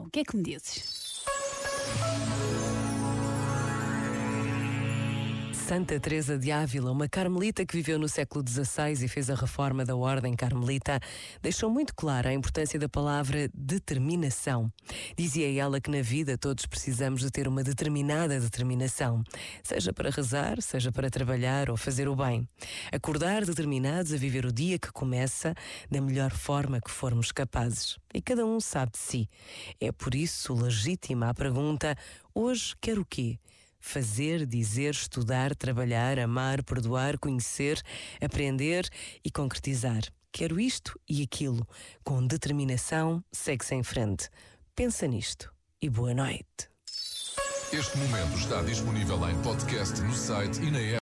O que é que me dizes? Santa Teresa de Ávila, uma carmelita que viveu no século XVI e fez a reforma da ordem carmelita, deixou muito clara a importância da palavra determinação. Dizia ela que na vida todos precisamos de ter uma determinada determinação, seja para rezar, seja para trabalhar ou fazer o bem. Acordar determinados a viver o dia que começa da melhor forma que formos capazes. E cada um sabe de si. É por isso legítima a pergunta: hoje quero o quê? Fazer, dizer, estudar, trabalhar, amar, perdoar, conhecer, aprender e concretizar. Quero isto e aquilo. Com determinação, segue-se em frente. Pensa nisto e boa noite. Este momento está disponível em podcast no site e na app.